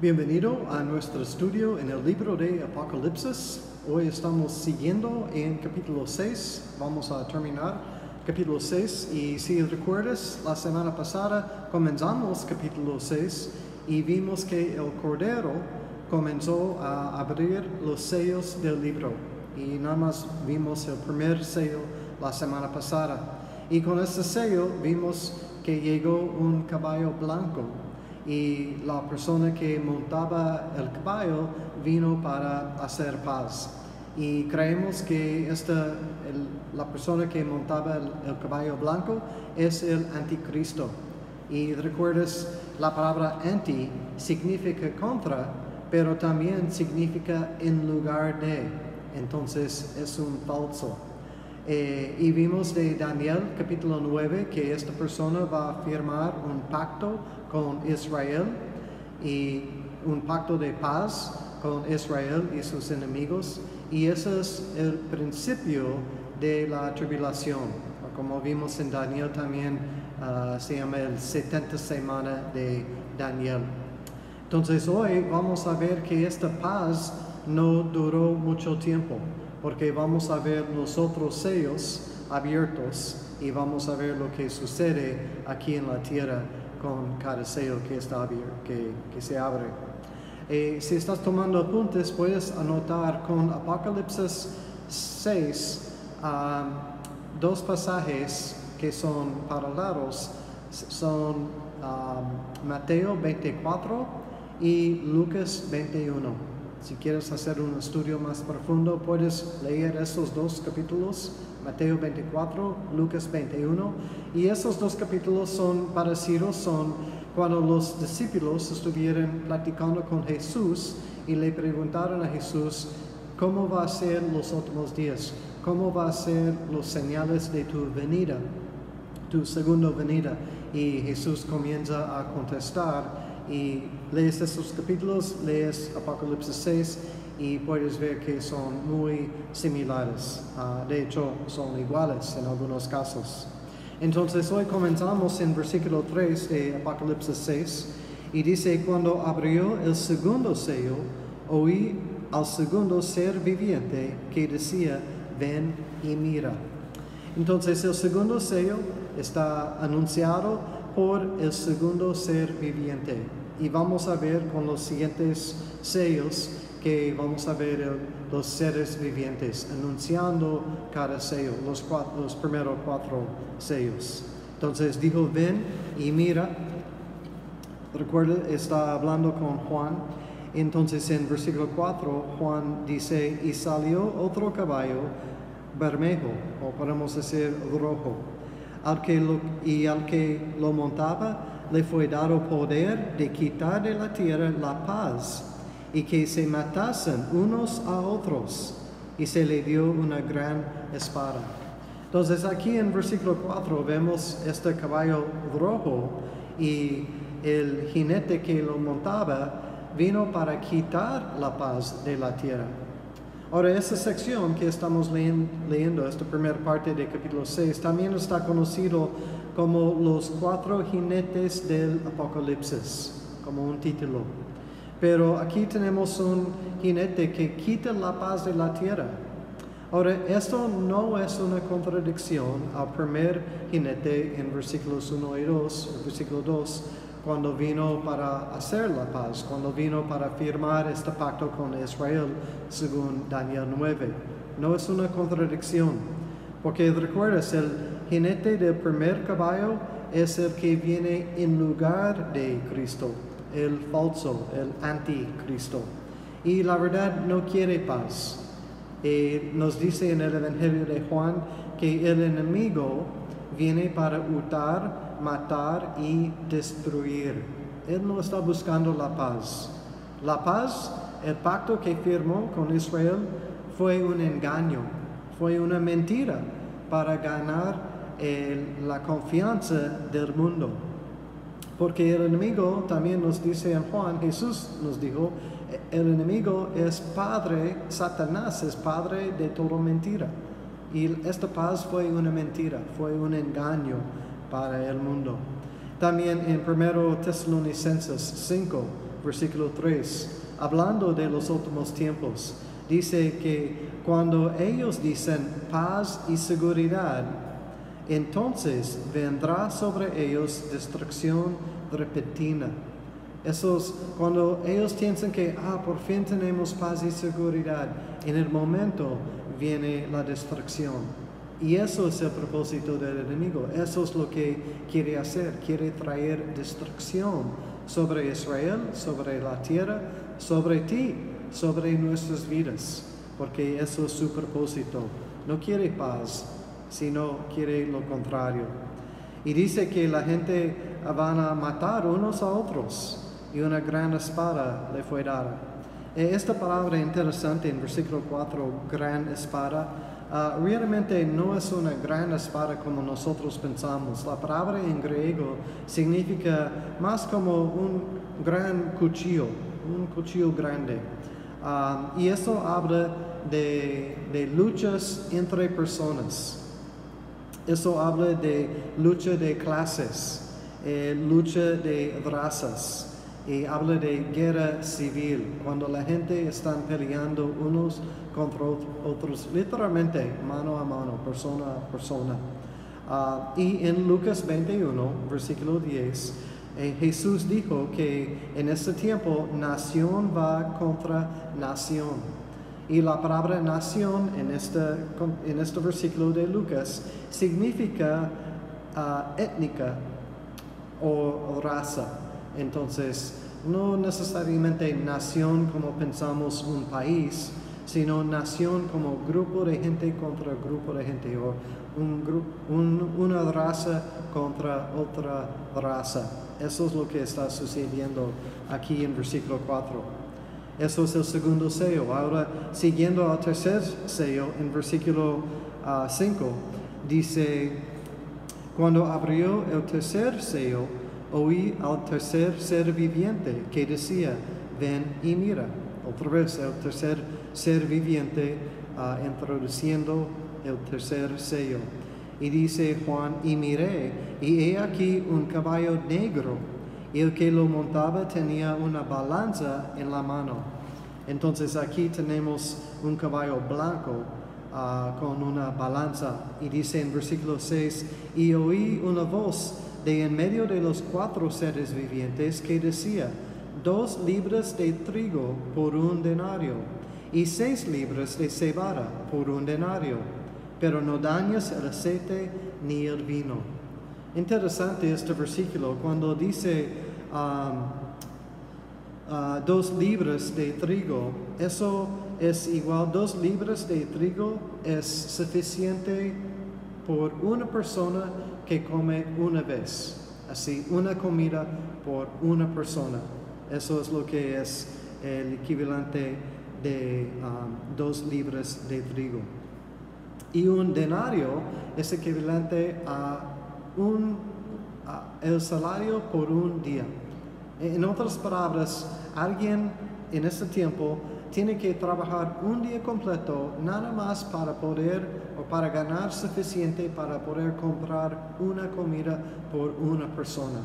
Bienvenido a nuestro estudio en el libro de Apocalipsis. Hoy estamos siguiendo en capítulo 6. Vamos a terminar capítulo 6 y si recuerdas, la semana pasada comenzamos capítulo 6 y vimos que el Cordero comenzó a abrir los sellos del libro y nada más vimos el primer sello la semana pasada. Y con este sello vimos que llegó un caballo blanco y la persona que montaba el caballo vino para hacer paz. Y creemos que esta, la persona que montaba el, el, caballo blanco es el anticristo. Y recuerdas, la palabra anti significa contra, pero también significa en lugar de. Entonces es un falso. Eh, y vimos de Daniel capítulo 9 que esta persona va a firmar un pacto con Israel y un pacto de paz con Israel y sus enemigos. Y ese es el principio de la tribulación. Como vimos en Daniel también uh, se llama el 70 semana de Daniel. Entonces hoy vamos a ver que esta paz no duró mucho tiempo porque vamos a ver los otros sellos abiertos y vamos a ver lo que sucede aquí en la tierra con cada sello que, está abierto, que, se abre. Eh, si estás tomando apuntes, puedes anotar con Apocalipsis 6 um, dos pasajes que son paralelos, son um, Mateo 24 y Lucas 21. Si quieres hacer un estudio más profundo, puedes leer esos dos capítulos, Mateo 24, Lucas 21. Y esos dos capítulos son parecidos, son cuando los discípulos estuvieron platicando con Jesús y le preguntaron a Jesús, ¿cómo va a ser los últimos días? ¿Cómo va a ser los señales de tu venida, tu segunda venida? Y Jesús comienza a contestar y lees estos capítulos, lees Apocalipsis 6 y puedes ver que son muy similares. Uh, de hecho, son iguales en algunos casos. Entonces, hoy comenzamos en versículo 3 de Apocalipsis 6 y dice, cuando abrió el segundo sello, oí al segundo ser viviente que decía, ven y mira. Entonces, el segundo sello está anunciado por el segundo ser viviente y vamos a ver con los siguientes sellos que vamos a ver los seres vivientes anunciando cada sello, los, los primeros cuatro sellos. Entonces dijo, ven y mira. Recuerda, está hablando con Juan. Entonces en versículo 4 Juan dice, y salió otro caballo bermejo, o podemos decir rojo, al que y al que lo montaba le fue dado poder de quitar de la tierra la paz y que se matasen unos a otros y se le dio una gran espada. Entonces aquí en versículo 4 vemos este caballo rojo y el jinete que lo montaba vino para quitar la paz de la tierra. Ahora, esta sección que estamos leyendo, esta primera parte de capítulo 6, también está conocido como los cuatro jinetes del Apocalipsis, como un título. Pero aquí tenemos un jinete que quita la paz de la tierra. Ahora, esto no es una contradicción al primer jinete en versículos 1 y 2, versículo 2, cuando vino para hacer la paz, cuando vino para firmar este pacto con Israel, según Daniel 9. No es una contradicción, porque recuerdas, el jinete del primer caballo es el que viene en lugar de Cristo, el falso, el anticristo. Y la verdad no quiere paz. Eh, nos dice en el Evangelio de Juan que el enemigo viene para hurtar, matar y destruir. Él no está buscando la paz. La paz, el pacto que firmó con Israel, fue un engaño, fue una mentira para ganar la confianza del mundo. Porque el enemigo también nos dice en Juan, Jesús nos dijo, el enemigo es padre, Satanás es padre de toda mentira. Y esta paz fue una mentira, fue un engaño para el mundo. También en 1 Tesalonicenses 5 versículo 3, hablando de los últimos tiempos, dice que cuando ellos dicen paz y seguridad, entonces vendrá sobre ellos destrucción repentina. Esos, cuando ellos piensan que, ah, por fin tenemos paz y seguridad, en el momento viene la destrucción. Y eso es el propósito del enemigo. Eso es lo que quiere hacer. Quiere traer destrucción sobre Israel, sobre la tierra, sobre ti, sobre nuestras vidas. Porque eso es su propósito. No quiere paz, sino quiere lo contrario. Y dice que la gente van a matar unos a otros y una gran espada le fue dada. Eh, esta palabra interesante en versículo 4, gran espada, ah, realmente no es una gran espada como nosotros pensamos. La palabra en griego significa más como un gran cuchillo, un cuchillo grande. Ah, y eso habla de, de luchas entre personas. Eso habla de lucha de clases, eh, lucha de razas y habla de guerra civil, cuando la gente está peleando unos contra otros, literalmente mano a mano, persona a persona. Ah, y en Lucas 21, versículo 10, eh, Jesús dijo que en este tiempo nación va contra nación. Y la palabra nación en este, en este versículo de Lucas significa uh, étnica o raza. Entonces, no necesariamente nación como pensamos un país, sino nación como grupo de gente contra grupo de gente o un, una raza contra otra raza. Eso es lo que está sucediendo aquí en versículo 4. Eso es el segundo sello. Ahora, siguiendo al tercer sello, en versículo 5, ah, dice, cuando abrió el tercer sello, oí al tercer ser viviente que decía, ven y mira. Otra vez, el tercer ser viviente ah, introduciendo el tercer sello. Y dice Juan, y miré, y he aquí un caballo negro y el que lo montaba tenía una balanza en la mano. Entonces aquí tenemos un caballo blanco ah, con una balanza y dice en versículo 6, y oí una voz de en medio de los cuatro seres vivientes que decía, dos libras de trigo por un denario y seis libras de cebada por un denario, pero no dañas el aceite ni el vino. Interesante este versículo cuando dice um, uh, dos libras de trigo, eso es igual, dos libras de trigo es suficiente por una persona que come una vez. Así, una comida por una persona. Eso es lo que es el equivalente de um, dos libras de trigo. Y un denario es equivalente a un, el salario por un día. En otras palabras, alguien en este tiempo tiene que trabajar un día completo nada más para poder o para ganar suficiente para poder comprar una comida por una persona.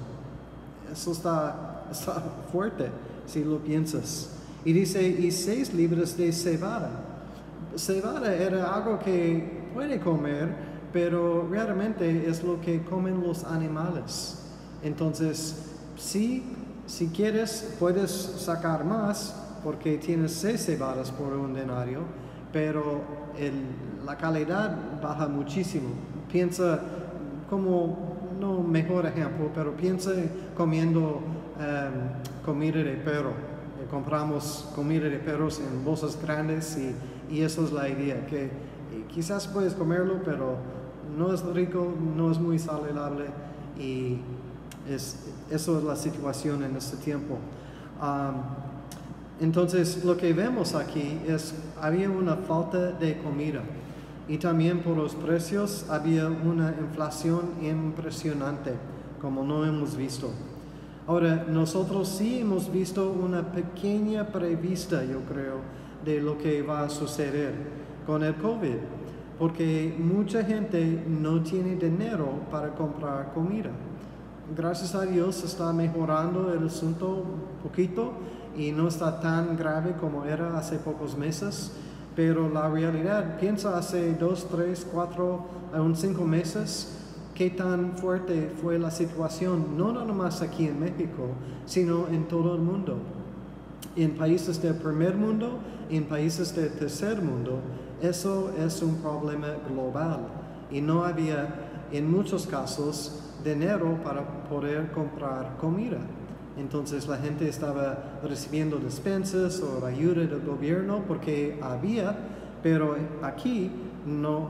Eso está, está fuerte si lo piensas. Y dice, y seis libras de cebada. Cebada era algo que puede comer, pero realmente es lo que comen los animales. Entonces, si, si quieres, puedes sacar más porque tienes seis cebadas por un denario, pero la calidad baja muchísimo. Piensa como, no mejor ejemplo, pero piensa comiendo em, comida de perro. compramos comida de perros en bolsas grandes y, y eso es la idea, que quizás puedes comerlo, pero no es rico, no es muy saludable y es, eso es la situación en este tiempo. entonces, lo que vemos aquí es, había una falta de comida y también por los precios había una inflación impresionante, como no hemos visto. Ahora, nosotros sí hemos visto una pequeña prevista, yo creo, de lo que va a suceder con el COVID porque mucha gente no tiene dinero para comprar comida. Gracias a Dios está mejorando el asunto un poquito y no está tan grave como era hace pocos meses, pero la realidad, piensa hace dos, tres, cuatro, aún cinco meses, qué tan fuerte fue la situación, no nada más aquí en México, sino en todo el mundo. En países del primer mundo, en países del tercer mundo, eso es un problema global y no había en muchos casos dinero para poder comprar comida. Entonces la gente estaba recibiendo despensas o ayuda del gobierno porque había, pero aquí no,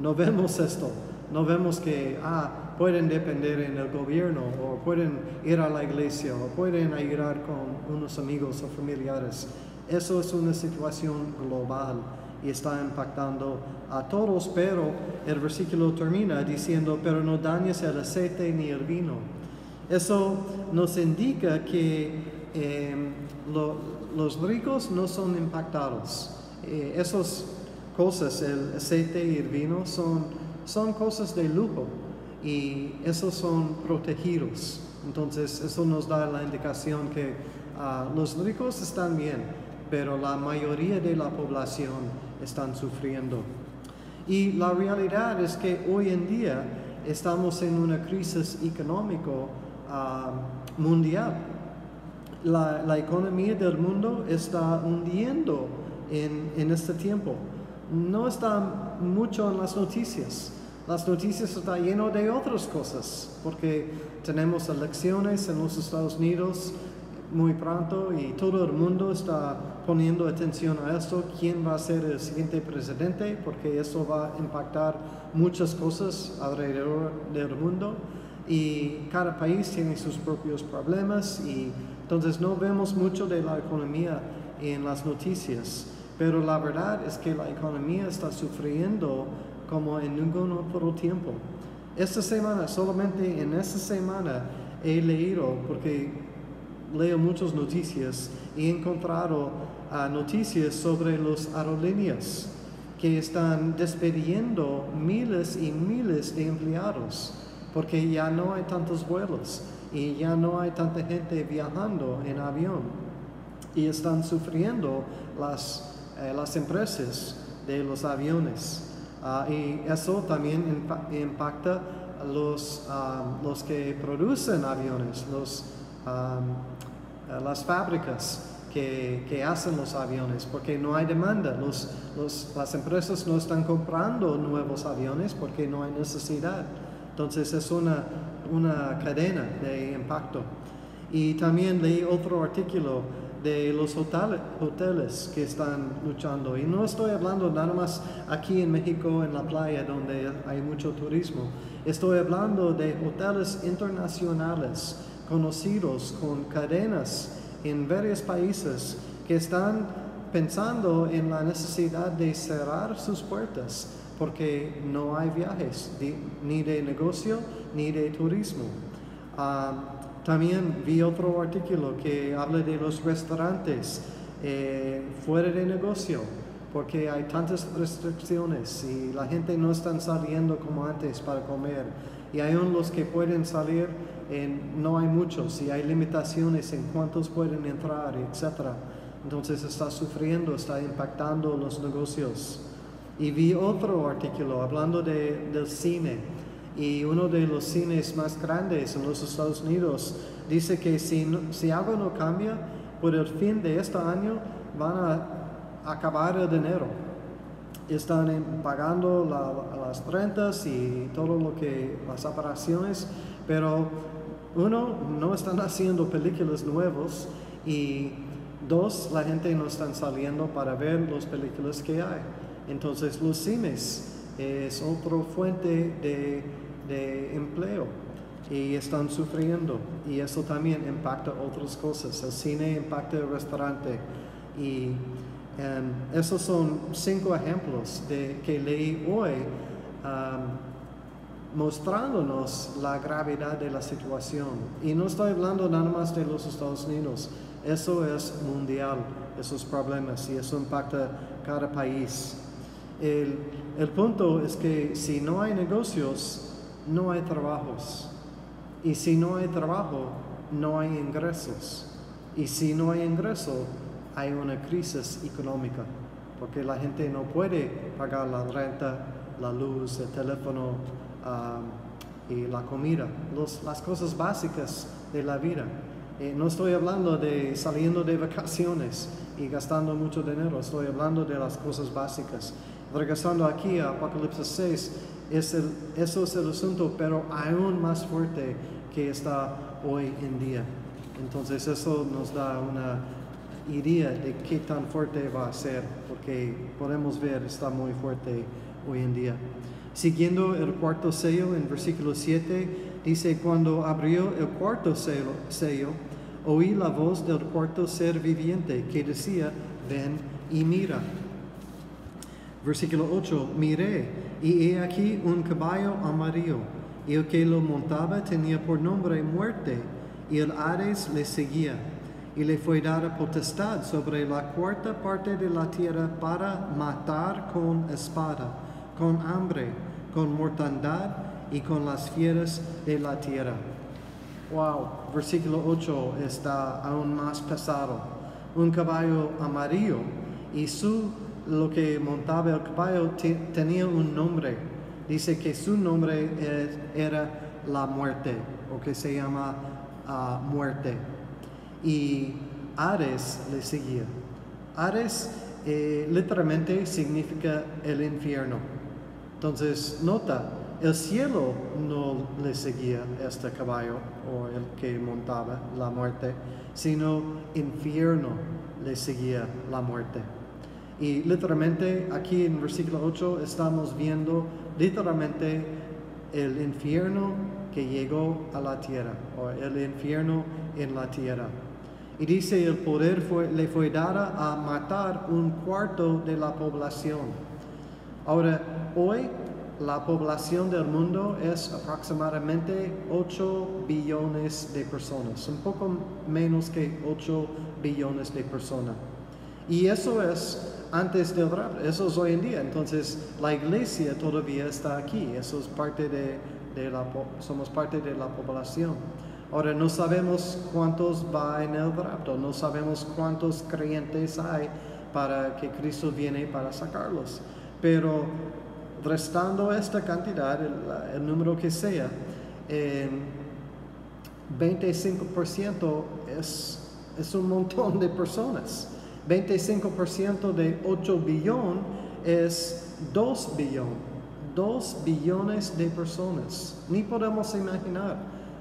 no vemos esto. No vemos que ah, pueden depender en el gobierno o pueden ir a la iglesia o pueden ayudar con unos amigos o familiares. Eso es una situación global y está impactando a todos, pero el versículo termina diciendo, pero no dañes el aceite ni el vino. Eso nos indica que em, los ricos no son impactados. Eh, esas cosas, el aceite y el vino, son, son cosas de lujo y esos son protegidos. Entonces, eso nos da la indicación que ah, los ricos están bien, pero la mayoría de la población están sufriendo. Y la realidad es que hoy en día estamos en una crisis económica ah, mundial. La, economía del mundo está hundiendo en, en este tiempo. No está mucho en las noticias. Las noticias están llenas de otras cosas, porque tenemos elecciones en los Estados Unidos, muy pronto y todo el mundo está poniendo atención a esto, quién va a ser el siguiente presidente, porque eso va a impactar muchas cosas alrededor del mundo. Y cada país tiene sus propios problemas y entonces no vemos mucho de la economía en las noticias, pero la verdad es que la economía está sufriendo como en ningún otro tiempo. Esta semana, solamente en esta semana, he leído, porque leo muchas noticias he encontrado ah, noticias sobre los aerolíneas que están despediendo miles y miles de empleados porque ya no hay tantos vuelos y ya no hay tanta gente viajando en avión y están sufriendo las, eh, las empresas de los aviones. Ah, y eso también impacta los, ah, los que producen aviones, los eh, las fábricas que, hacen los aviones porque no hay demanda. las empresas no están comprando nuevos aviones porque no hay necesidad. Entonces es una, una cadena de impacto. Y también leí otro artículo de los hoteles que están luchando. Y no estoy hablando nada más aquí en México, en la playa, donde hay mucho turismo. Estoy hablando de hoteles internacionales conocidos con cadenas en varios países que están pensando en la necesidad de cerrar sus puertas porque no hay viajes ni de negocio ni de turismo. Ah, también vi otro artículo que habla de los restaurantes eh, fuera de negocio porque hay tantas restricciones y la gente no está saliendo como antes para comer y hay unos que pueden salir no hay muchos y hay limitaciones en cuántos pueden entrar, etc. Entonces está sufriendo, está impactando los negocios. Y vi otro artículo hablando de, del cine y uno de los cines más grandes en los Estados Unidos dice que si, si algo no cambia, por el fin de este año van a acabar el dinero. Están pagando las rentas y todo lo que, las operaciones, pero uno, no están haciendo películas nuevos y dos, la gente no está saliendo para ver las películas que hay. Entonces los cines es otra fuente de, empleo y están sufriendo y eso también impacta otras cosas. El cine impacta el restaurante y em, esos son cinco ejemplos de, que leí hoy mostrándonos la gravedad de la situación. Y no estoy hablando nada más de los Estados Unidos, eso es mundial, esos problemas, y eso impacta cada país. El, el punto es que si no hay negocios, no hay trabajos. Y si no hay trabajo, no hay ingresos. Y si no hay ingreso, hay una crisis económica, porque la gente no puede pagar la renta, la luz, el teléfono um, y la comida, las cosas básicas de la vida. Eh, no estoy hablando de saliendo de vacaciones y gastando mucho dinero, estoy hablando de las cosas básicas. Regresando aquí a Apocalipsis 6, es eso es el asunto, pero aún más fuerte que está hoy en día. Entonces eso nos da una idea de qué tan fuerte va a ser, porque podemos ver, está muy fuerte hoy en día. Siguiendo el cuarto sello en versículo 7, dice, cuando abrió el cuarto sello, oí la voz del cuarto ser viviente que decía, ven y mira. Versículo 8, miré y he aquí un caballo amarillo, y el que lo montaba tenía por nombre muerte, y el Ares le seguía, y le fue dada potestad sobre la cuarta parte de la tierra para matar con espada, con hambre, con mortandad y con las fieras de la tierra. Wow, versículo 8 está aún más pesado. Un caballo amarillo y su lo que montaba el caballo tenía un nombre. Dice que su nombre era la muerte, o que se llama uh, muerte. Y Ares le seguía. Ares eh, literalmente significa el infierno. Entonces, nota, el cielo no le seguía este caballo o el que montaba la muerte, sino infierno le seguía la muerte. Y literalmente aquí en versículo 8 estamos viendo literalmente el infierno que llegó a la tierra, o el infierno en la tierra. Y dice, el poder le fue dada a matar un cuarto de la población. Ahora, hoy la población del mundo es aproximadamente 8 billones de personas, un poco menos que 8 billones de personas. Y eso es antes del rapto, eso es hoy en día. Entonces la iglesia todavía está aquí, eso es parte de, de la, somos parte de la población. Ahora no sabemos cuántos va en el rapto, no sabemos cuántos creyentes hay para que Cristo viene para sacarlos. Pero restando esta cantidad, el, número que sea, 25% es, es un montón de personas. 25% de 8 billón es 2 billón. 2 billones de personas. Ni podemos imaginar.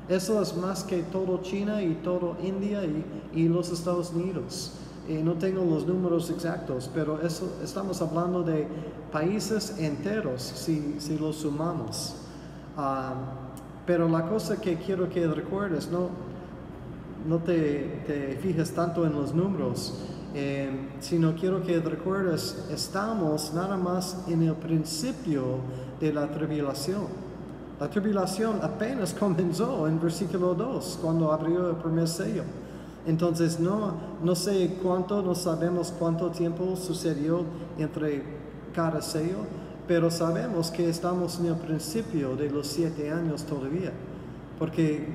Eso es más que todo China y todo India y, y los Estados Unidos no tengo los números exactos, pero eso, estamos hablando de países enteros si, si los sumamos. Ah, pero la cosa que quiero que recuerdes, no, no te, te fijes tanto en los números, eh, sino quiero que recuerdes, estamos nada más en el principio de la tribulación. La tribulación apenas comenzó en versículo 2, cuando abrió el primer sello. Entonces no, no sé cuánto, no sabemos cuánto tiempo sucedió entre cada sello, pero sabemos que estamos en el principio de los siete años todavía, porque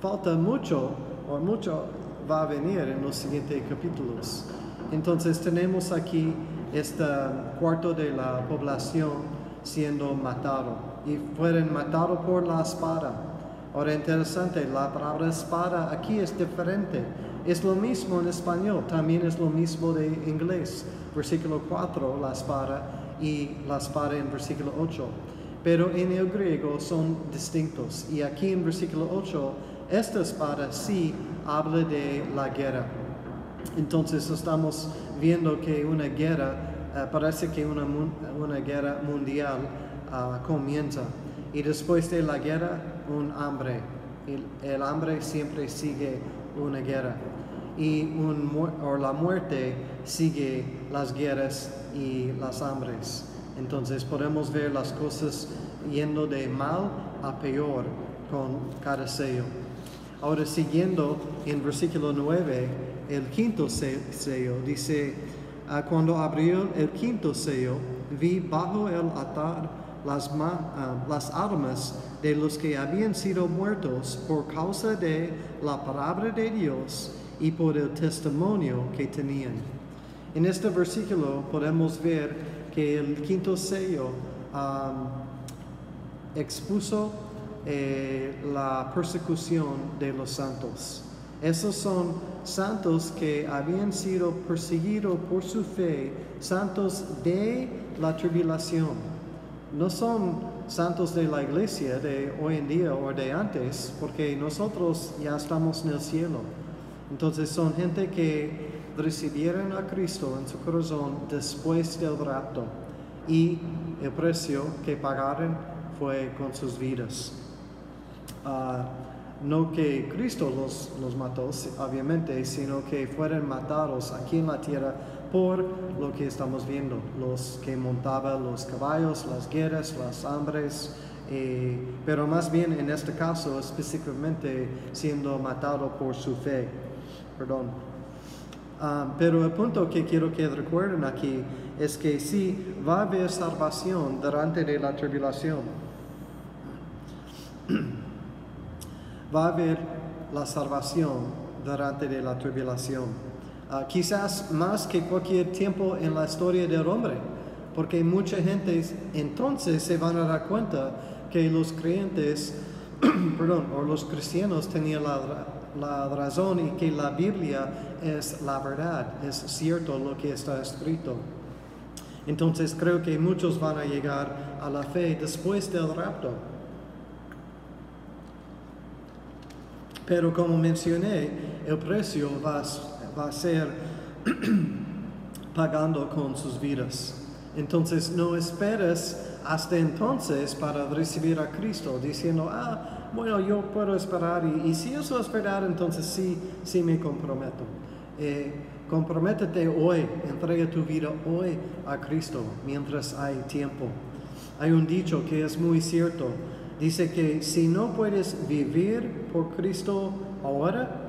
falta mucho, o mucho va a venir en los siguientes capítulos. Entonces tenemos aquí este cuarto de la población siendo matado y fueron matados por la espada Ahora interesante, la palabra espada aquí es diferente. Es lo mismo en español, también es lo mismo de inglés. Versículo 4, la espada, y la espada en versículo 8. Pero en el griego son distintos. Y aquí en versículo 8, esta espada sí habla de la guerra. Entonces estamos viendo que una guerra, eh, parece que una, una guerra mundial uh, comienza. Y después de la guerra, un hambre. El, el hambre siempre sigue una guerra. Y un, o la muerte sigue las guerras y las hambres. Entonces podemos ver las cosas yendo de mal a peor con cada sello. Ahora siguiendo en versículo 9, el quinto sello dice, ah, cuando abrió el quinto sello, vi bajo el altar las, ma- ah, de los que habían sido muertos por causa de la palabra de Dios y por el testimonio que tenían. En este versículo podemos ver que el quinto sello expuso eh, la persecución de los santos. Esos son santos que habían sido perseguidos por su fe, santos de la tribulación. No son santos de la iglesia de hoy en día o de antes, porque nosotros ya estamos en el cielo. Entonces son gente que recibieron a Cristo en su corazón después del rapto y el precio que pagaron fue con sus vidas. Ah, no que Cristo los, los mató, obviamente, sino que fueron matados aquí en la tierra por lo que estamos viendo, los que montaban los caballos, las guerras, las hambres, eh, pero más bien en este caso específicamente siendo matado por su fe. Perdón. Ah, pero el punto que quiero que recuerden aquí es que sí va a haber salvación durante la tribulación. va a haber la salvación durante la tribulación. Ah, quizás más que cualquier tiempo en la historia del hombre, porque mucha gente entonces se van a dar cuenta que los creyentes, perdón, o los cristianos tenían la, la razón y que la Biblia es la verdad, es cierto lo que está escrito. Entonces creo que muchos van a llegar a la fe después del rapto. Pero como mencioné, el precio va, a- va a ser pagando con sus vidas. Entonces no esperes hasta entonces para recibir a Cristo diciendo, ah, bueno, yo puedo esperar y, si eso es verdad, entonces sí, sí me comprometo. Eh, comprométete hoy, entrega tu vida hoy a Cristo mientras hay tiempo. Hay un dicho que es muy cierto. Dice que si no puedes vivir por Cristo ahora,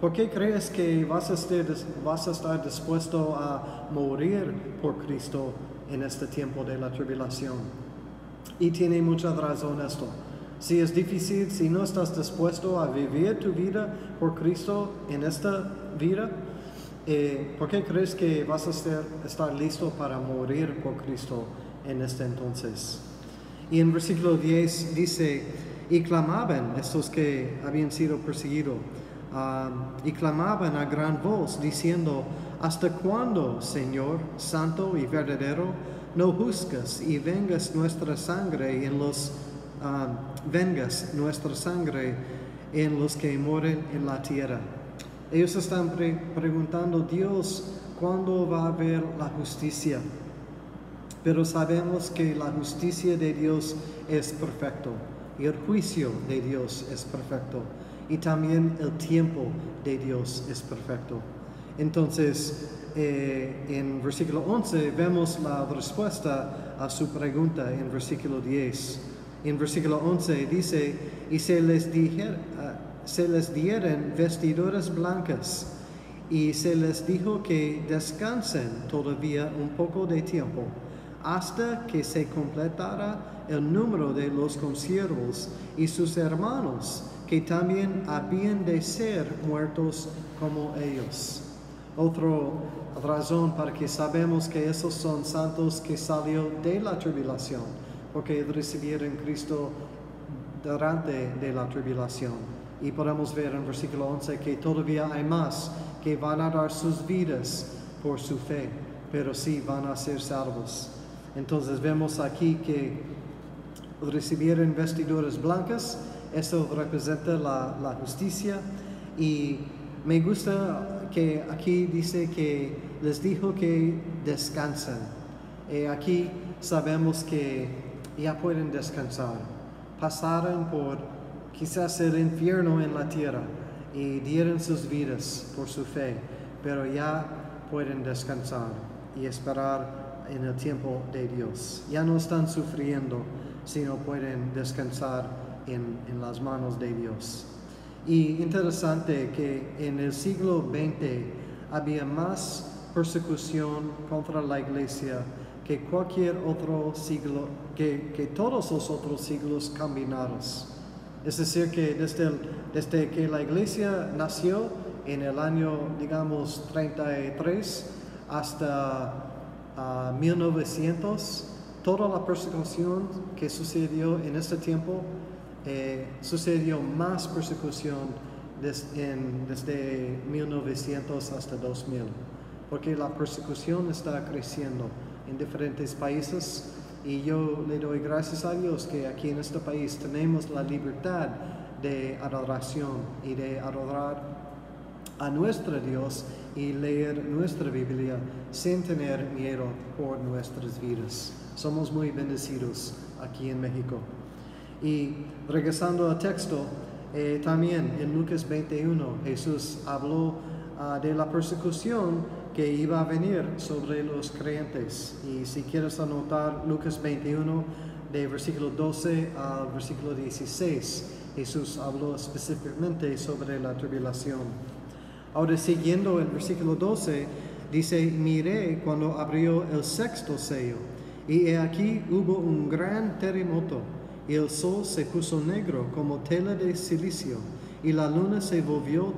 ¿por qué crees que vas a estar, dispuesto a morir por Cristo en este tiempo de la tribulación? Y tiene mucha razón esto. Si es difícil, si no estás dispuesto a vivir tu vida por Cristo en esta vida, eh, ¿por qué crees que vas a estar listo para morir por Cristo en este entonces? Y en versículo 10 dice, y clamaban estos que habían sido perseguidos, y clamaban a gran voz, diciendo, ¿hasta cuándo, Señor, santo y verdadero, no juzgas y vengas nuestra sangre en los, vengas nuestra sangre en los que mueren en la tierra? Ellos están pre- preguntando, Dios, ¿cuándo va a haber la justicia? Pero sabemos que la justicia de Dios es perfecto y el juicio de Dios es perfecto y también el tiempo de Dios es perfecto. Entonces, eh, en versículo 11 vemos la respuesta a su pregunta en versículo 10. En versículo 11 dice, y se les, dijer- ah, se les dieron vestiduras blancas y se les dijo que descansen todavía un poco de tiempo hasta que se completara el número de los consiervos y sus hermanos que también habían de ser muertos como ellos. Otra razón para que sabemos que esos son santos que salió de la tribulación, porque recibieron Cristo durante de la tribulación. Y podemos ver en versículo 11 que todavía hay más que van a dar sus vidas por su fe, pero sí van a ser salvos. Entonces vemos aquí que recibieron vestiduras blancas, eso representa la, justicia y me gusta que aquí dice que les dijo que descansen. Y aquí sabemos que ya pueden descansar. Pasaron por quizás el infierno en la tierra y dieron sus vidas por su fe, pero ya pueden descansar y esperar en el tiempo de Dios. Ya no están sufriendo, sino pueden descansar en, en las manos de Dios. Y interesante que en el siglo XX había más persecución contra la iglesia que cualquier otro siglo, que, que todos los otros siglos combinados. Es decir, que desde, desde que la iglesia nació en el año, digamos, 33 hasta ah, 1900, toda la persecución que sucedió en este tiempo, eh, sucedió más persecución desde 1900 hasta 2000, porque la persecución está creciendo en diferentes países y yo le doy gracias a Dios que aquí en este país tenemos la libertad de adoración y de adorar a nuestro Dios y leer nuestra Biblia sin tener miedo por nuestras vidas. Somos muy bendecidos aquí en México. Y regresando al texto, eh, también en Lucas 21 Jesús habló ah, de la persecución que iba a venir sobre los creyentes. Y si quieres anotar Lucas 21 de versículo 12 al versículo 16, Jesús habló específicamente sobre la tribulación. Ahora siguiendo el versículo 12, dice, miré cuando abrió el sexto sello, y he aquí hubo un gran terremoto, el sol se puso negro como tela de silicio, y la luna se volvió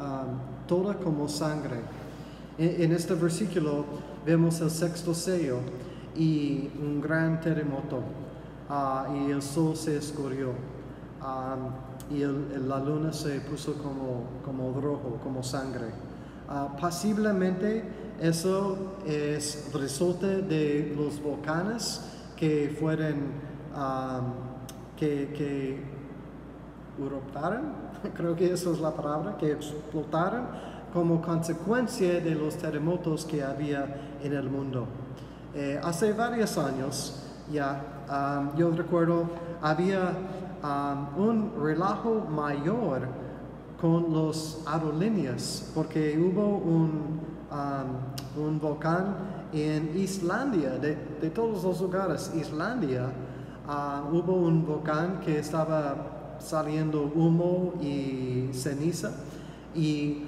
ah, toda como sangre. En, este versículo vemos el sexto sello y un gran terremoto, ah, y el sol se escurrió. Um, y la luna se puso como, como rojo, como sangre. Ah, posiblemente eso es resultado de los volcanes que fueron, que, que eruptaron, creo que esa es la palabra, que explotaron como consecuencia de los terremotos que había en el mundo. Eh, hace varios años ya, yo recuerdo, había un relajo mayor con los aerolíneas porque hubo un, un volcán en Islandia, de, de todos los lugares, Islandia, ah, hubo un volcán que estaba saliendo humo y ceniza y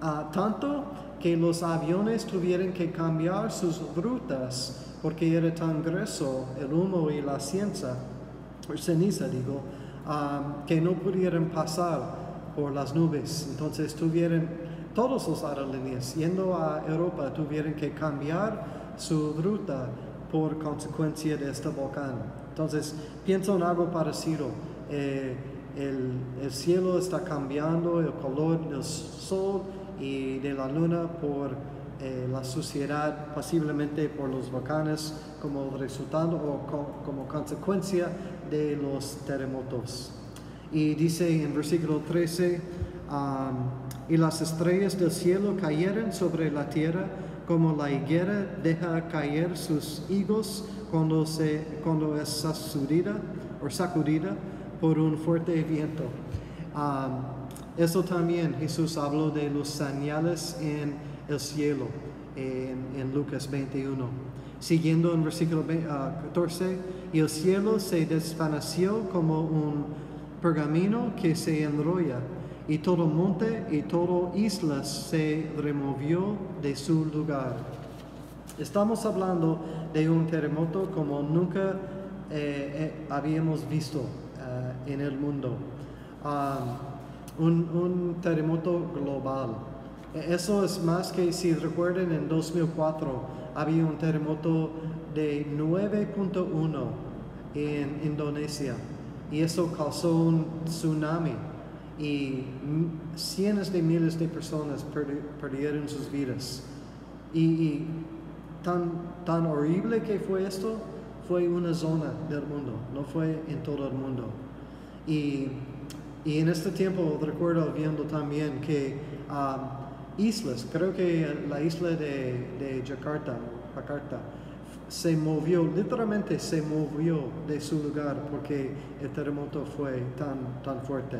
ah, tanto que los aviones tuvieron que cambiar sus rutas porque era tan grueso el humo y la ciencia, o ceniza digo, ah, que no pudieron pasar por las nubes. Entonces tuvieron, todos los aerolíneas yendo a Europa tuvieron que cambiar su ruta por consecuencia de este volcán. Entonces pienso en algo parecido. Eh, el, el cielo está cambiando, el color del sol y de la luna por eh, la suciedad, posiblemente por los volcanes como resultado o co- como consecuencia de los terremotos. Y dice en versículo 13, um, y las estrellas del cielo cayeron sobre la tierra como la higuera deja caer sus higos cuando, se, cuando es sacudida, o sacudida por un fuerte viento. Eso también Jesús habló de los señales en el cielo, en, en Lucas 21. Siguiendo en versículo ve- ah, 14, y el cielo se desvaneció como un pergamino que se enrolla, y todo monte y todo isla se removió de su lugar. Estamos hablando de un terremoto como nunca eh, eh, habíamos visto eh, en el mundo. Um, un, un terremoto global. Eso es más que si recuerden en 2004 había un terremoto de 9.1 en Indonesia y eso causó un tsunami y cientos de miles de personas perdi- perdieron sus vidas. Y, tan, tan horrible que fue esto, fue una zona del mundo, no fue en todo el mundo. Y, y en este tiempo recuerdo viendo también que um, islas, creo que la isla de, de Jakarta, Jakarta, se movió, literalmente se movió de su lugar porque el terremoto fue tan, tan fuerte.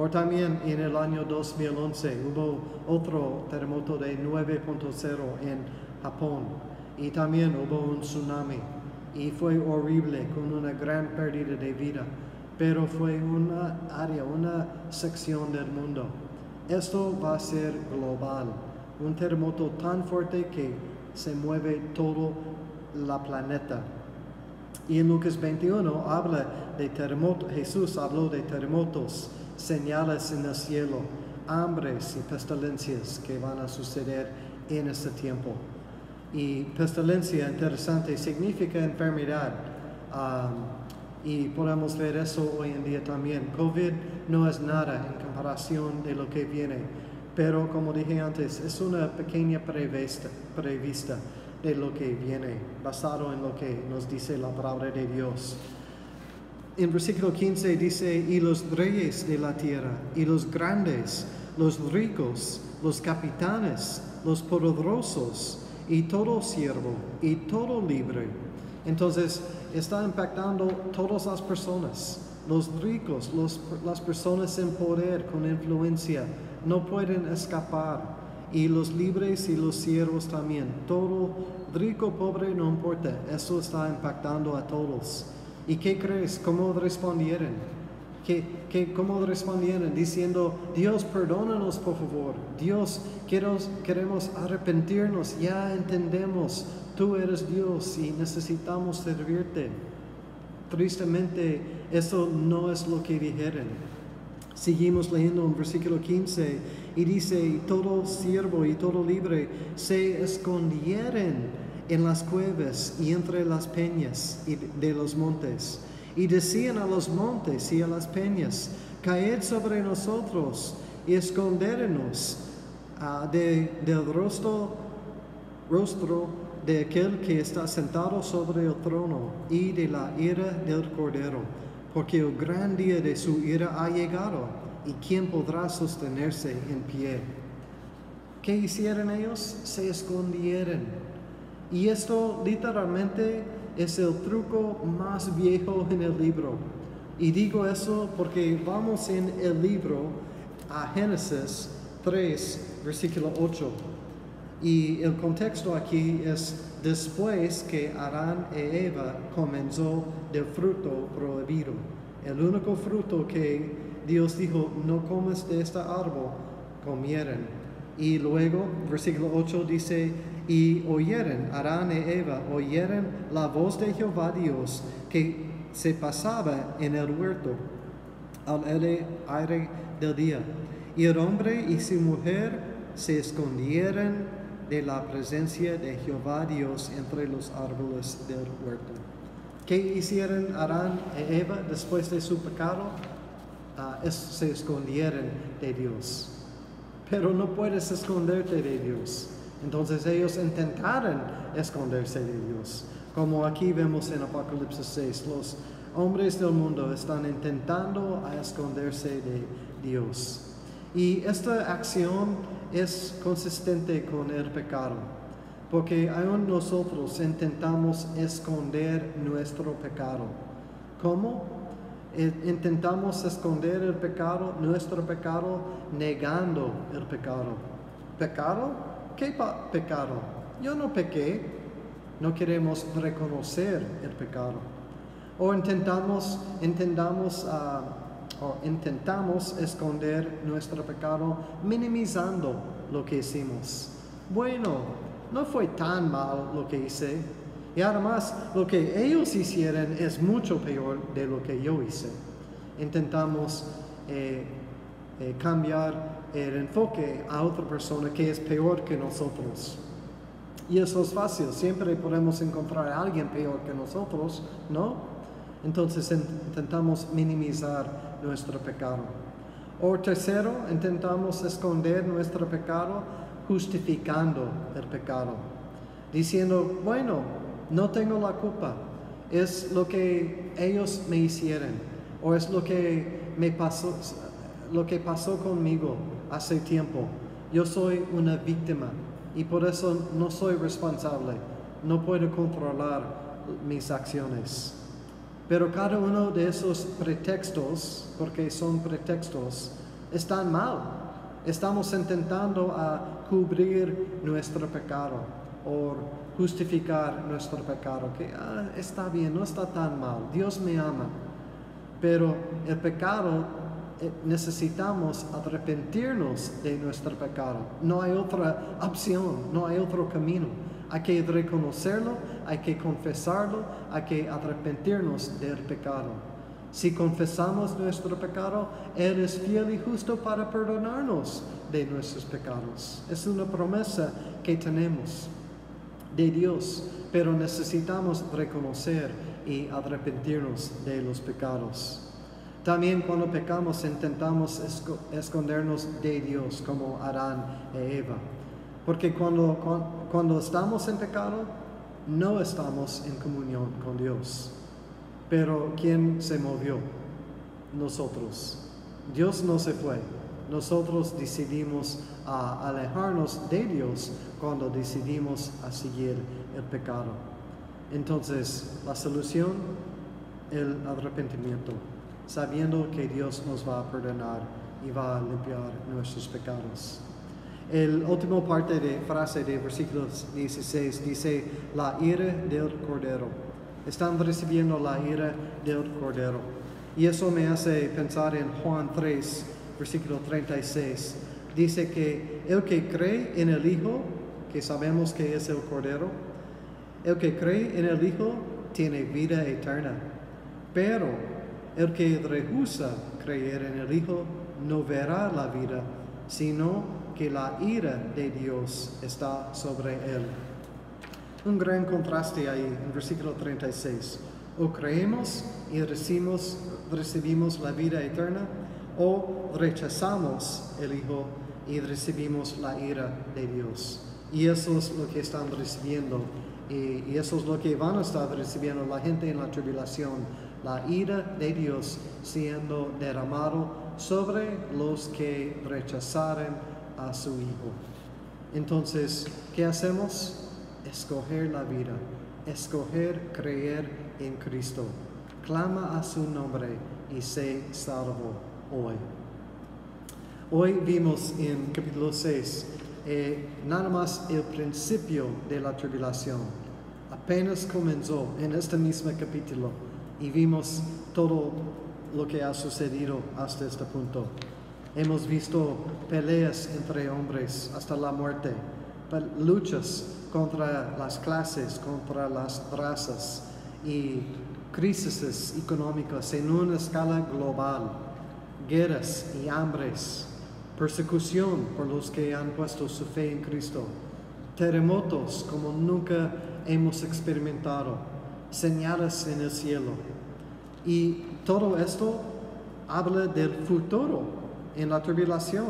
O también en el año 2011 hubo otro terremoto de 9.0 en Japón y también hubo un tsunami y fue horrible con una gran pérdida de vida, pero fue una área, una sección del mundo. Esto va a ser global, un terremoto tan fuerte que se mueve todo la planeta. Y en Lucas 21 habla de terremotos, Jesús habló de terremotos, señales en el cielo, hambres y pestilencias que van a suceder en este tiempo. Y pestilencia, interesante, significa enfermedad. Um, y podemos ver eso hoy en día también. COVID no es nada en comparación de lo que viene, pero como dije antes, es una pequeña prevista, prevista de lo que viene, basado en lo que nos dice la palabra de Dios. En versículo 15 dice, y los reyes de la tierra, y los grandes, los ricos, los capitanes, los poderosos, y todo siervo, y todo libre. Entonces, está impactando todas las personas. Los ricos, las personas en poder, con influencia, no pueden escapar. Y los libres y los siervos también. Todo rico, pobre, no importa. Eso está impactando a todos. ¿Y qué crees? ¿Cómo respondieron? ¿Qué, cómo respondieron? Diciendo, Dios, perdónanos por favor. Dios, queremos arrepentirnos. Ya entendemos tú eres Dios y necesitamos servirte. Tristemente, eso no es lo que dijeron. Seguimos leyendo en versículo 15 y dice, todo siervo y todo libre se escondieron en las cuevas y entre las peñas de los montes. Y decían a los montes y a las peñas, caed sobre nosotros y escondernos ah, del rostro, rostro de aquel que está sentado sobre el trono y de la ira del Cordero, porque el gran día de su ira ha llegado, y quién podrá sostenerse en pie. ¿Qué hicieron ellos? Se escondieron. Y esto literalmente es el truco más viejo en el libro. Y digo eso porque vamos en el libro a Génesis 3, versículo 8. Y el contexto aquí es después que Adán e Eva comenzó del fruto prohibido. El único fruto que Dios dijo, no comes de este árbol, comieron. Y luego, versículo 8 dice, y oyeron, Adán e Eva oyeron la voz de Jehová Dios que se pasaba en el huerto al aire del día. Y el hombre y su mujer se escondieron de la presencia de Jehová Dios entre los árboles del huerto. ¿Qué hicieron Adán e Eva después de su pecado? Ah, se escondieron de Dios. Pero no puedes esconderte de Dios. Entonces ellos intentaron esconderse de Dios. Como aquí vemos en Apocalipsis 6, los hombres del mundo están intentando esconderse de Dios. Y esta acción es consistente con el pecado, porque aún nosotros intentamos esconder nuestro pecado. ¿Cómo? E, intentamos esconder el pecado, nuestro pecado, negando el pecado. ¿Pecado? ¿Qué pecado? Yo no pequé. No queremos reconocer el pecado. O intentamos, intentamos uh, o intentamos esconder nuestro pecado minimizando lo que hicimos. Bueno, no fue tan mal lo que hice. Y además, lo que ellos hicieron es mucho peor de lo que yo hice. Intentamos eh, eh, cambiar el enfoque a otra persona que es peor que nosotros. Y eso es fácil, siempre podemos encontrar a alguien peor que nosotros, ¿no? Entonces intentamos minimizar nuestro pecado. O tercero, intentamos esconder nuestro pecado justificando el pecado, diciendo, bueno, no tengo la culpa, es lo que ellos me hicieron, o es lo que me pasó, lo que pasó conmigo hace tiempo. Yo soy una víctima y por eso no soy responsable, no puedo controlar mis acciones. Pero cada uno de esos pretextos, porque son pretextos, están mal. Estamos intentando a cubrir nuestro pecado o justificar nuestro pecado, que ah, está bien, no está tan mal, Dios me ama. Pero el pecado necesitamos arrepentirnos de nuestro pecado. No hay otra opción, no hay otro camino. Hay que reconocerlo, hay que confesarlo, hay que arrepentirnos del pecado. Si confesamos nuestro pecado, Él es fiel y justo para perdonarnos de nuestros pecados. Es una promesa que tenemos de Dios, pero necesitamos reconocer y arrepentirnos de los pecados. También cuando pecamos intentamos escondernos de Dios como Adán e Eva. Porque cuando, cuando estamos en pecado, no estamos en comunión con Dios. Pero ¿quién se movió? Nosotros. Dios no se fue. Nosotros decidimos a alejarnos de Dios cuando decidimos a seguir el pecado. Entonces, la solución, el arrepentimiento, sabiendo que Dios nos va a perdonar y va a limpiar nuestros pecados. El último parte de frase de versículos 16 dice la ira del Cordero. Están recibiendo la ira del Cordero. Y eso me hace pensar en Juan 3, versículo 36. Dice que el que cree en el Hijo, que sabemos que es el Cordero, el que cree en el Hijo tiene vida eterna, pero el que rehúsa creer en el Hijo no verá la vida, sino que la ira de Dios está sobre él. Un gran contraste ahí en versículo 36. O creemos y recibimos, la vida eterna, o rechazamos el Hijo y recibimos la ira de Dios. Y eso es lo que están recibiendo y, eso es lo que van a estar recibiendo la gente en la tribulación, la ira de Dios siendo derramado sobre los que rechazaren a su Hijo. Entonces, ¿qué hacemos? Escoger la vida, escoger creer en Cristo. Clama a su nombre y sé salvo hoy. Hoy vimos en capítulo 6 eh, nada más el principio de la tribulación. Apenas comenzó en este mismo capítulo y vimos todo lo que ha sucedido hasta este punto. Hemos visto peleas entre hombres hasta la muerte, luchas contra las clases, contra las razas y crisis económicas en una escala global, guerras y hambres persecución por los que han puesto su fe en Cristo, terremotos como nunca hemos experimentado, señales en el cielo. Y todo esto habla del futuro en la tribulación.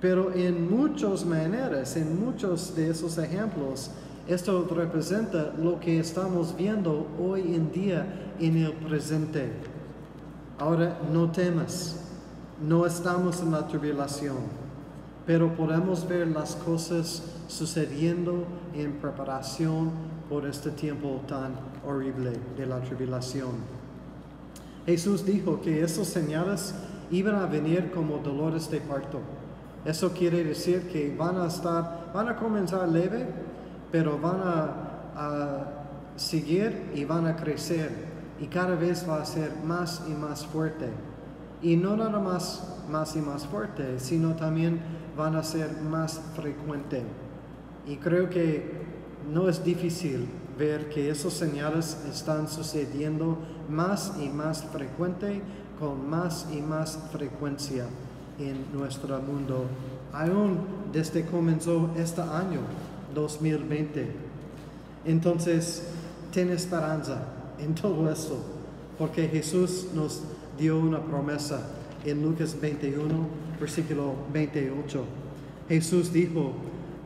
Pero en muchas maneras, en muchos de esos ejemplos, esto representa lo que estamos viendo hoy en día en el presente. Ahora no temas, no estamos en la tribulación, pero podemos ver las cosas sucediendo en preparación por este tiempo tan horrible de la tribulación. Jesús dijo que esas señales iban a venir como dolores de parto. Eso quiere decir que van a estar, van a comenzar leve, pero van a, a seguir y van a crecer y cada vez va a ser más y más fuerte. Y no nada más más y más fuerte, sino también van a ser más frecuentes. Y creo que no es difícil ver que esos señales están sucediendo más y más frecuente, con más y más frecuencia en nuestro mundo, aún desde que comenzó este año 2020. Entonces, ten esperanza en todo eso, porque Jesús nos dio una promesa en Lucas 21, versículo 28. Jesús dijo,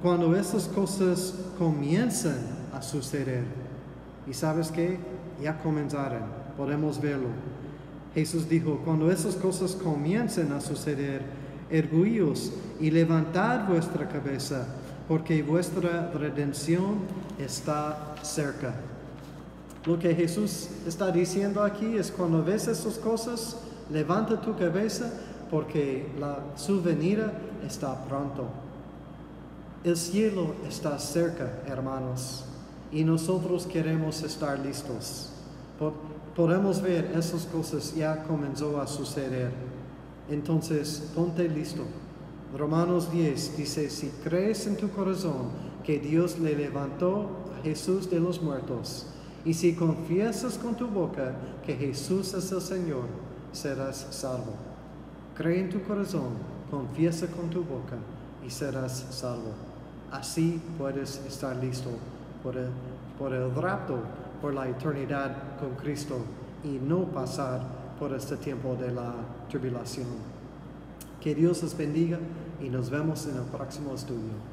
cuando estas cosas comienzan a suceder, y sabes que ya comenzaron, podemos verlo. Jesús dijo, cuando esas cosas comiencen a suceder, erguíos y levantad vuestra cabeza, porque vuestra redención está cerca. Lo que Jesús está diciendo aquí es cuando ves esas cosas, levanta tu cabeza porque la, su venida está pronto. El cielo está cerca, hermanos, y nosotros queremos estar listos. podemos ver esas cosas ya comenzó a suceder. Entonces, ponte listo. Romanos 10 dice, si crees en tu corazón que Dios le levantó a Jesús de los muertos. Y si confiesas con tu boca que Jesús es el Señor, serás salvo. Cree en tu corazón, confiesa con tu boca y serás salvo. Así puedes estar listo por el, por el rapto, por la eternidad con Cristo y no pasar por este tiempo de la tribulación. Que Dios los bendiga y nos vemos en el próximo estudio.